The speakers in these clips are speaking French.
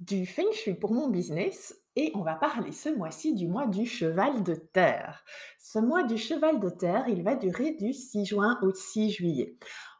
du Feng Shui pour mon business et on va parler ce mois-ci du mois du cheval de terre. Ce mois du cheval de terre, il va durer du 6 juin au 6 juillet.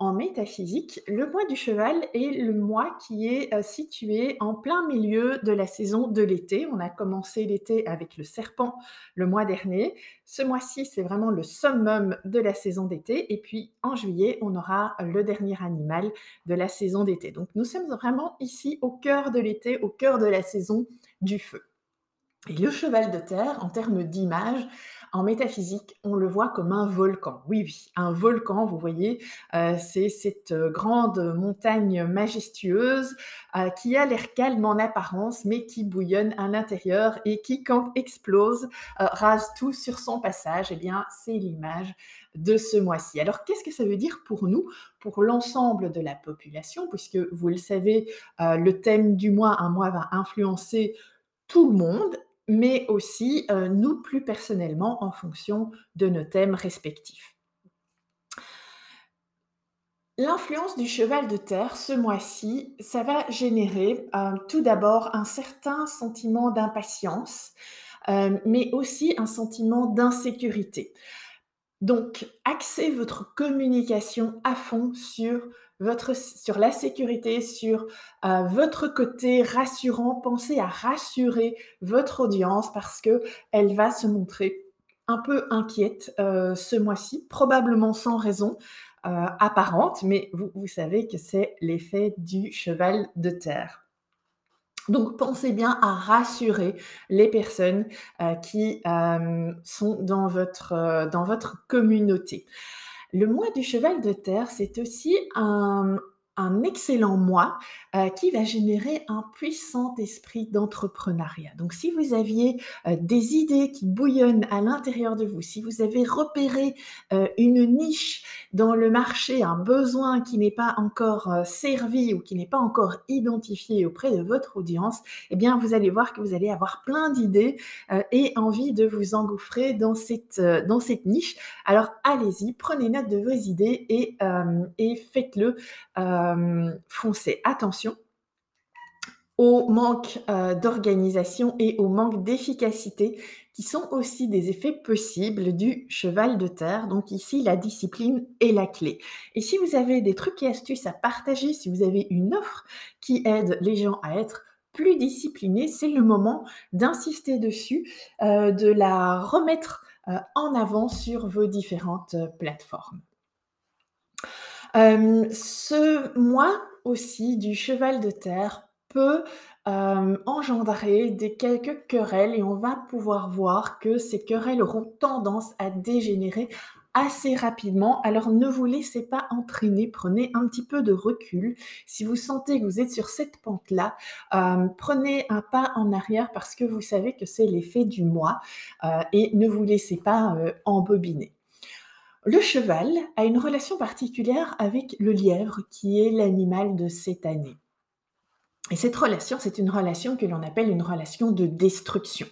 En métaphysique, le mois du cheval est le mois qui est euh, situé en plein milieu de la saison de l'été. On a commencé l'été avec le serpent le mois dernier. Ce mois-ci, c'est vraiment le summum de la saison d'été. Et puis en juillet, on aura le dernier animal de la saison d'été. Donc nous sommes vraiment ici au cœur de l'été, au cœur de la saison du feu. Et le cheval de terre, en termes d'image, en métaphysique, on le voit comme un volcan. Oui, oui, un volcan, vous voyez, euh, c'est cette euh, grande montagne majestueuse euh, qui a l'air calme en apparence, mais qui bouillonne à l'intérieur et qui, quand explose, rase tout sur son passage. Eh bien, c'est l'image de ce mois-ci. Alors, qu'est-ce que ça veut dire pour nous, pour l'ensemble de la population, puisque vous le savez, le thème du mois, un mois va influencer tout le monde mais aussi euh, nous plus personnellement en fonction de nos thèmes respectifs. L'influence du cheval de terre ce mois-ci, ça va générer euh, tout d'abord un certain sentiment d'impatience, euh, mais aussi un sentiment d'insécurité. Donc, axez votre communication à fond sur votre, sur la sécurité, sur euh, votre côté rassurant. Pensez à rassurer votre audience parce que elle va se montrer un peu inquiète euh, ce mois-ci, probablement sans raison euh, apparente, mais vous, savez que c'est l'effet du cheval de terre. Donc pensez bien à rassurer les personnes qui sont dans votre, dans votre communauté. Le mois du cheval de terre, c'est aussi un, un excellent mois euh, qui va générer un puissant esprit d'entrepreneuriat. Donc si vous aviez euh, des idées qui bouillonnent à l'intérieur de vous, si vous avez repéré euh, une niche dans le marché, un besoin qui n'est pas encore servi ou qui n'est pas encore identifié auprès de votre audience, eh bien vous allez voir que vous allez avoir plein d'idées et envie de vous engouffrer dans cette, niche. Alors allez-y, prenez note de vos idées et, faites-le foncez attention au manque euh, d'organisation et au manque d'efficacité qui sont aussi des effets possibles du cheval de terre. Donc ici, la discipline est la clé. Et si vous avez des trucs et astuces à partager, si vous avez une offre qui aide les gens à être plus disciplinés, c'est le moment d'insister dessus, euh, de la remettre en avant sur vos différentes plateformes ce mois aussi du cheval de terre peut engendrer des quelques querelles et on va pouvoir voir que ces querelles auront tendance à dégénérer assez rapidement. Alors ne vous laissez pas entraîner, prenez un petit peu de recul. Si vous sentez que vous êtes sur cette pente-là, prenez un pas en arrière parce que vous savez que c'est l'effet du mois et ne vous laissez pas embobiner. Le cheval a une relation particulière avec le lièvre, qui est l'animal de cette année. Et cette relation, c'est une relation que l'on appelle une relation de destruction.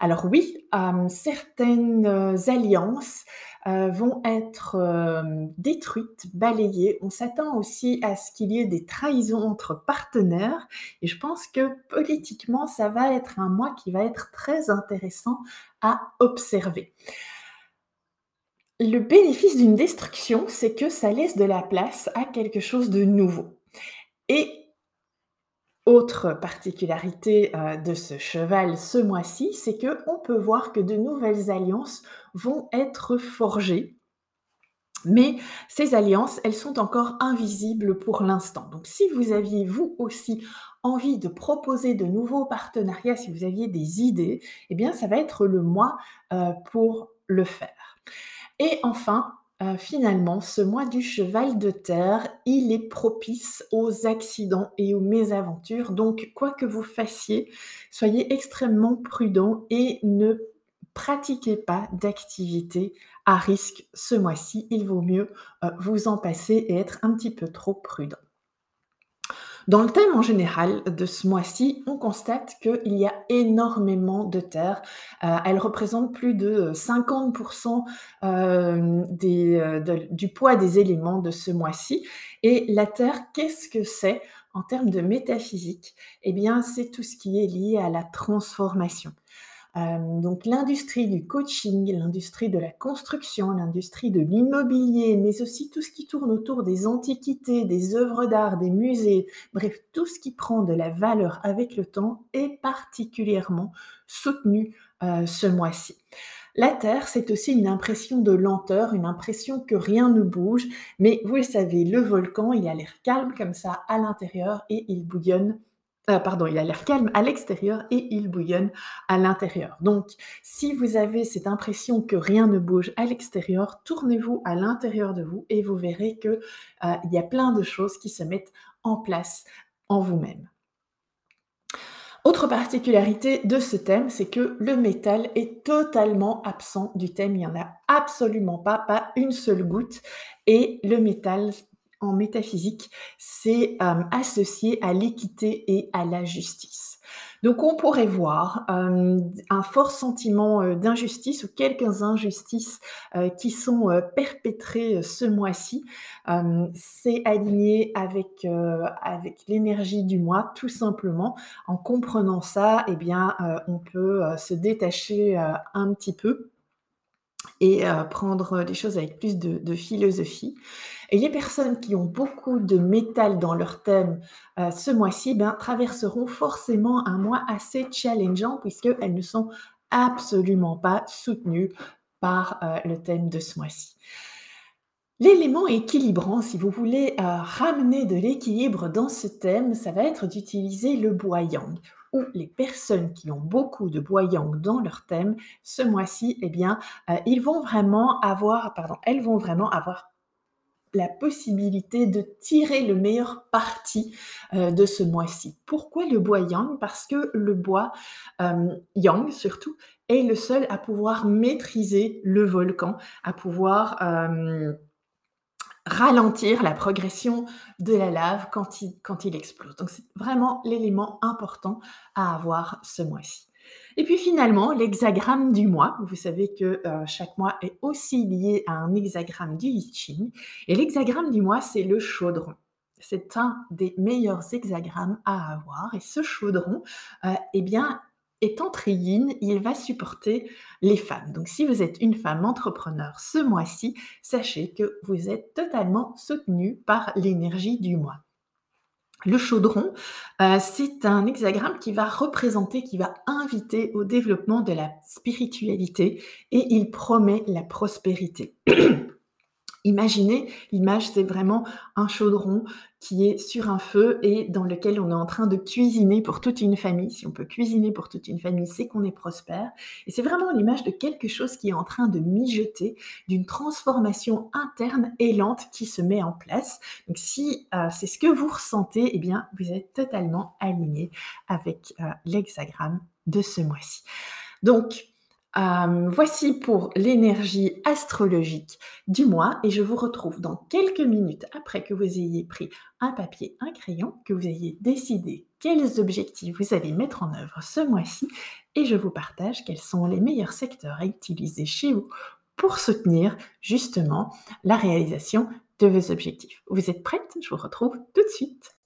Alors oui, euh, certaines alliances euh, vont être euh, détruites, balayées. On s'attend aussi à ce qu'il y ait des trahisons entre partenaires. Et je pense que politiquement, ça va être un mois qui va être très intéressant à observer. Le bénéfice d'une destruction, c'est que ça laisse de la place à quelque chose de nouveau. Et Autre particularité, heu, de ce cheval ce mois-ci, c'est qu'on peut voir que de nouvelles alliances vont être forgées. Mais ces alliances, elles sont encore invisibles pour l'instant. Donc si vous aviez, vous aussi, envie de proposer de nouveaux partenariats, si vous aviez des idées, eh bien ça va être le mois, heu, pour le faire. Et enfin, Heu, finalement, ce mois du cheval de terre, il est propice aux accidents et aux mésaventures. Donc quoi que vous fassiez, soyez extrêmement prudent et ne pratiquez pas d'activités à risque ce mois-ci. Il vaut mieux, heu, vous en passer et être un petit peu trop prudent. Dans le thème en général de ce mois-ci, on constate qu'il y a énormément de terre. Heu, elle représente plus de 50 hem, des, heu, de du poids des éléments de ce mois-ci et la terre, qu'est-ce que c'est en termes de métaphysique? Eh bien, c'est tout ce qui est lié à la transformation. Hem, donc l'industrie du coaching, l'industrie de la construction, l'industrie de l'immobilier, mais aussi tout ce qui tourne autour des antiquités, des œuvres d'art, des musées, bref, tout ce qui prend de la valeur avec le temps est particulièrement soutenu, heu, ce mois-ci. La Terre, c'est aussi une impression de lenteur, une impression que rien ne bouge, mais vous le savez, le volcan, il a l'air calme comme ça à l'intérieur et il bouillonne Heu, pardon, il a l'air calme à l'extérieur et il bouillonne à l'intérieur. Donc si vous avez cette impression que rien ne bouge à l'extérieur, tournez-vous à l'intérieur de vous et vous verrez que, heu, il y a plein de choses qui se mettent en place en vous-même. Autre particularité de ce thème, c'est que le métal est totalement absent du thème. Il y en a absolument pas, pas une seule goutte et le métal en métaphysique, c'est euh, associé à l'équité et à la justice. Donc on pourrait voir euh, un fort sentiment euh, d'injustice ou quelques injustices qui sont perpétrées ce mois-ci. c'est aligné avec, avec l'énergie du mois, tout simplement. En comprenant ça, eh bien, on peut se détacher un petit peu et prendre les choses avec plus de philosophie. Et les personnes qui ont beaucoup de métal dans leur thème, heu, ce mois-ci, ben, traverseront forcément un mois assez challengeant puisqu'elles ne sont absolument pas soutenues par, le thème de ce mois-ci. L'élément équilibrant, si vous voulez, ramener de l'équilibre dans ce thème, ça va être d'utiliser le bois yang ou les personnes qui ont beaucoup de bois yang dans leur thème, ce mois-ci, eh bien, heu, ils vont vraiment avoir pardon, elles vont vraiment avoir la possibilité de tirer le meilleur parti, heu, de ce mois-ci. Pourquoi le bois yang? Parce que le bois, hem, yang surtout, est le seul à pouvoir maîtriser le volcan, à pouvoir, ralentir la progression de la lave quand il quand il explose. Donc c'est vraiment l'élément important à avoir ce mois-ci. Et puis finalement, l'hexagramme du mois. Vous savez que, heu, chaque mois est aussi lié à un hexagramme du I et l'hexagramme du mois, c'est le chaudron. C'est un des meilleurs hexagrammes à avoir et ce chaudron, heu, eh bien, étant très yin, il va supporter les femmes. Donc si vous êtes une femme entrepreneur ce mois-ci, sachez que vous êtes totalement soutenue par l'énergie du mois. Le chaudron, heu, c'est un hexagramme qui va représenter, qui va inviter au développement de la spiritualité et il promet la prospérité. Imaginez, l'image, c'est vraiment un chaudron qui est sur un feu et dans lequel on est en train de cuisiner pour toute une famille. Si on peut cuisiner pour toute une famille, c'est qu'on est prospère. Et c'est vraiment l'image de quelque chose qui est en train de mijoter, d'une transformation interne et lente qui se met en place. Donc si euh, c'est ce que vous ressentez, eh bien, vous êtes totalement aligné avec euh, l'hexagramme de ce mois-ci. Donc, euh, voici pour l'énergie astrologique du mois et je vous retrouve dans quelques minutes après que vous ayez pris un papier, un crayon, que vous ayez décidé quels objectifs vous allez mettre en œuvre ce mois-ci et je vous partage quels sont les meilleurs secteurs à utiliser chez vous pour soutenir justement la réalisation de vos objectifs. Vous êtes prête? Je vous retrouve tout de suite.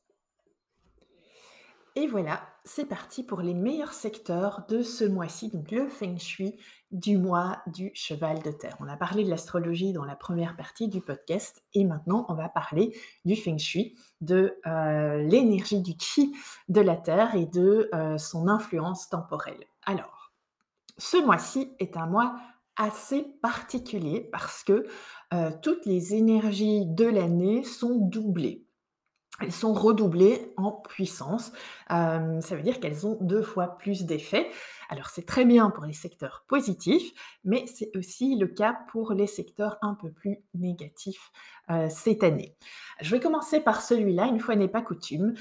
Et voilà, c'est parti pour les meilleurs secteurs de ce mois-ci, donc le feng shui du mois du cheval de terre. On a parlé de l'astrologie dans la première partie du podcast et maintenant on va parler du feng shui, de euh, l'énergie du qi de la terre et de euh, son influence temporelle. Alors, ce mois-ci est un mois assez particulier parce que euh, toutes les énergies de l'année sont doublées elles sont redoublées en puissance. ça veut dire qu'elles ont deux fois plus d'effets. Alors c'est très bien pour les secteurs positifs, mais c'est aussi le cas pour les secteurs un peu plus négatifs cette année. Je vais commencer par celui-là, une fois n'est pas coutume.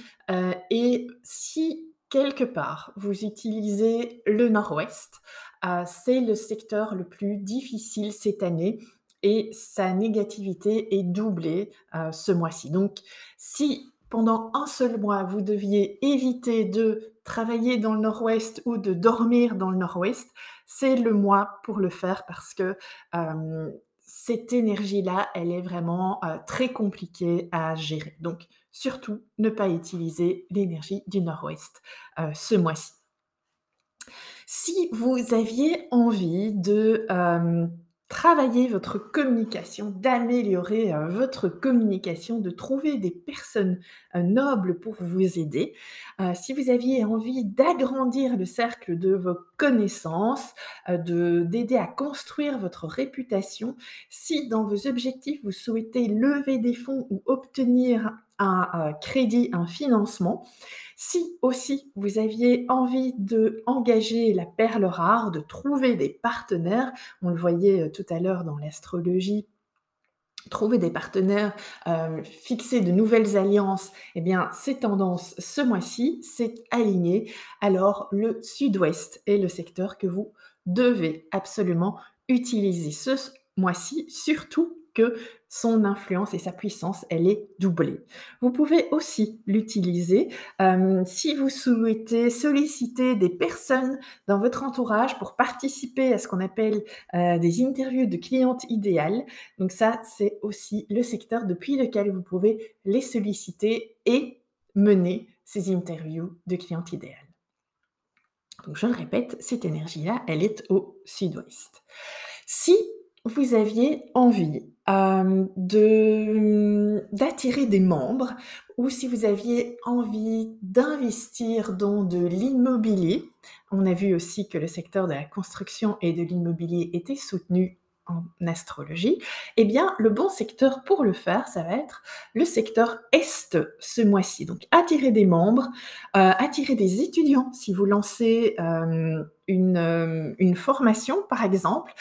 et si quelque part vous utilisez le nord-ouest, c'est le secteur le plus difficile cette année et sa négativité est doublée ce mois-ci. Donc, si pendant un seul mois, vous deviez éviter de travailler dans le nord-ouest ou de dormir dans le nord-ouest, c'est le mois pour le faire parce que cette énergie-là, elle est vraiment très compliquée à gérer. Donc, surtout, ne pas utiliser l'énergie du nord-ouest ce mois-ci. Si vous aviez envie de travailler votre communication, d'améliorer euh, votre communication, de trouver des personnes euh, nobles pour vous aider. Euh, si vous aviez envie d'agrandir le cercle de vos connaissances, de d'aider à construire votre réputation, si dans vos objectifs vous souhaitez lever des fonds ou obtenir un crédit, un financement, si aussi vous aviez envie de engager la perle rare, de trouver des partenaires, on le voyait euh, tout à l'heure dans l'astrologie, trouver des partenaires, euh, fixer de nouvelles alliances, eh bien, ces tendances ce mois-ci, c'est aligné. Alors, le sud-ouest est le secteur que vous devez absolument utiliser ce mois-ci, surtout que son influence et sa puissance, elle est doublée. Vous pouvez aussi l'utiliser euh, si vous souhaitez solliciter des personnes dans votre entourage pour participer à ce qu'on appelle euh, des interviews de clientes idéales. Donc ça, c'est aussi le secteur depuis lequel vous pouvez les solliciter et mener ces interviews de clientes idéales. Donc je le répète, cette énergie-là, elle est au sud-ouest. Si vous aviez envie de d'attirer des membres ou si vous aviez envie d'investir dans de l'immobilier? On a vu aussi que le secteur de la construction et de l'immobilier était soutenu astrologie, eh bien, le bon secteur pour le faire, ça va être le secteur Est ce mois-ci. Donc, attirer des membres, euh, attirer des étudiants. Si vous lancez euh, une, euh, une, formation, par exemple,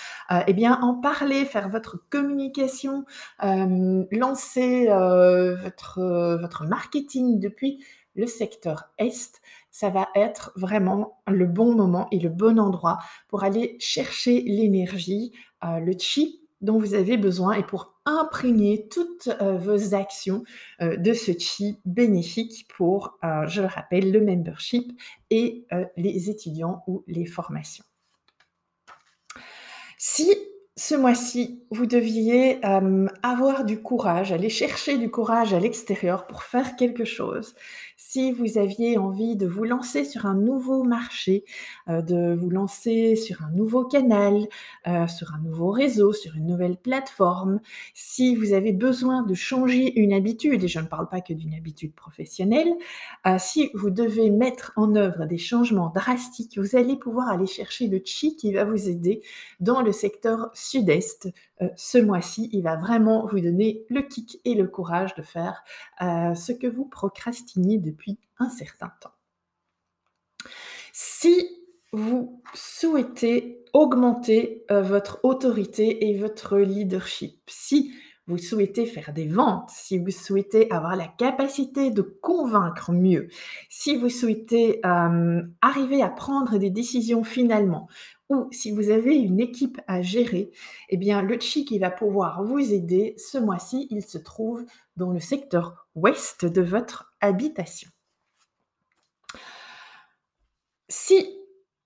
eh bien, en parler, faire votre communication, lancer votre marketing depuis le secteur Est, ça va être vraiment le bon moment et le bon endroit pour aller chercher l'énergie, euh, le chi dont vous avez besoin et pour imprégner toutes euh, vos actions euh, de ce chi bénéfique pour, je le rappelle, le membership et les étudiants ou les formations. Si ce mois-ci, vous deviez avoir du courage, aller chercher du courage à l'extérieur pour faire quelque chose. Si vous aviez envie de vous lancer sur un nouveau marché, euh, de vous lancer sur un nouveau canal, euh, sur un nouveau réseau, sur une nouvelle plateforme, si vous avez besoin de changer une habitude, et je ne parle pas que d'une habitude professionnelle, euh, si vous devez mettre en œuvre des changements drastiques, vous allez pouvoir aller chercher le chi qui va vous aider dans le secteur sud-est. Ce mois-ci, il va vraiment vous donner le kick et le courage de faire ce que vous procrastinez depuis un certain temps. Si vous souhaitez augmenter euh, votre autorité et votre leadership, si vous souhaitez faire des ventes, si vous souhaitez avoir la capacité de convaincre mieux, si vous souhaitez euh, arriver à prendre des décisions finalement, ou si vous avez une équipe à gérer, eh bien le chi qui va pouvoir vous aider ce mois-ci, il se trouve dans le secteur ouest de votre habitation.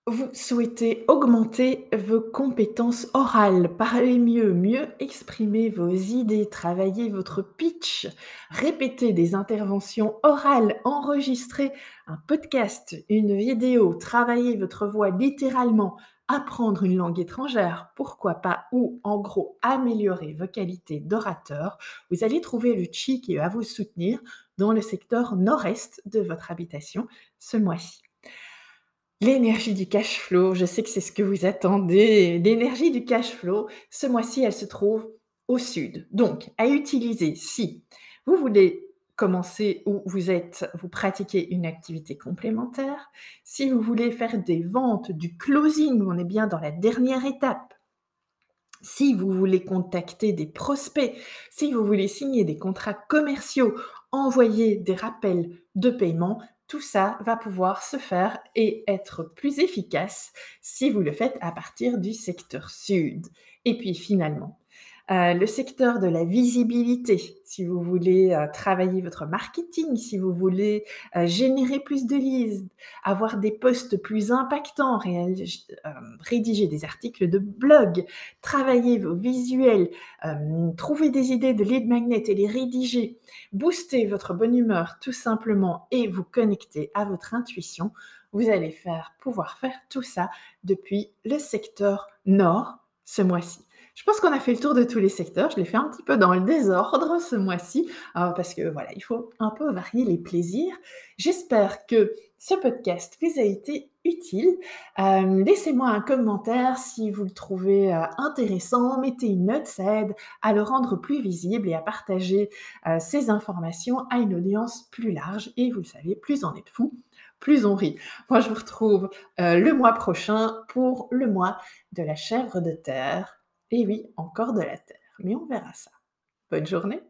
Vous souhaitez augmenter vos compétences orales, parler mieux, mieux exprimer vos idées, travailler votre pitch, répéter des interventions orales, enregistrer un podcast, une vidéo, travailler votre voix littéralement, apprendre une langue étrangère, pourquoi pas, ou en gros améliorer vos qualités d'orateur, vous allez trouver le chi qui va vous soutenir dans le secteur nord-est de votre habitation ce mois-ci. L'énergie du cash flow, je sais que c'est ce que vous attendez. L'énergie du cash flow, ce mois-ci, elle se trouve au sud. Donc, à utiliser si vous voulez commencer ou vous êtes vous pratiquez une activité complémentaire, si vous voulez faire des ventes, du closing, on est bien dans la dernière étape. Si vous voulez contacter des prospects, si vous voulez signer des contrats commerciaux, envoyer des rappels de paiement, tout ça va pouvoir se faire et être plus efficace si vous le faites à partir du secteur sud. Et puis finalement, euh, le secteur de la visibilité, si vous voulez euh, travailler votre marketing, si vous voulez euh, générer plus de leads, avoir des posts plus impactants, rédiger des articles de blog, travailler vos visuels, trouver des idées de lead magnet et les rédiger, booster votre bonne humeur tout simplement et vous connecter à votre intuition, vous allez faire pouvoir faire tout ça depuis le secteur nord ce mois-ci. Je pense qu'on a fait le tour de tous les secteurs. Je l'ai fait un petit peu dans le désordre ce mois-ci, euh, parce que voilà, il faut un peu varier les plaisirs. J'espère que ce podcast vous a été utile. Euh, laissez-moi un commentaire si vous le trouvez euh, intéressant. Mettez une note, ça aide à le rendre plus visible et à partager ces informations à une audience plus large. Et vous le savez, plus on est fou, plus on rit. Moi, je vous retrouve le mois prochain pour le mois de la chèvre de terre. Et oui, encore de la terre, mais on verra ça. Bonne journée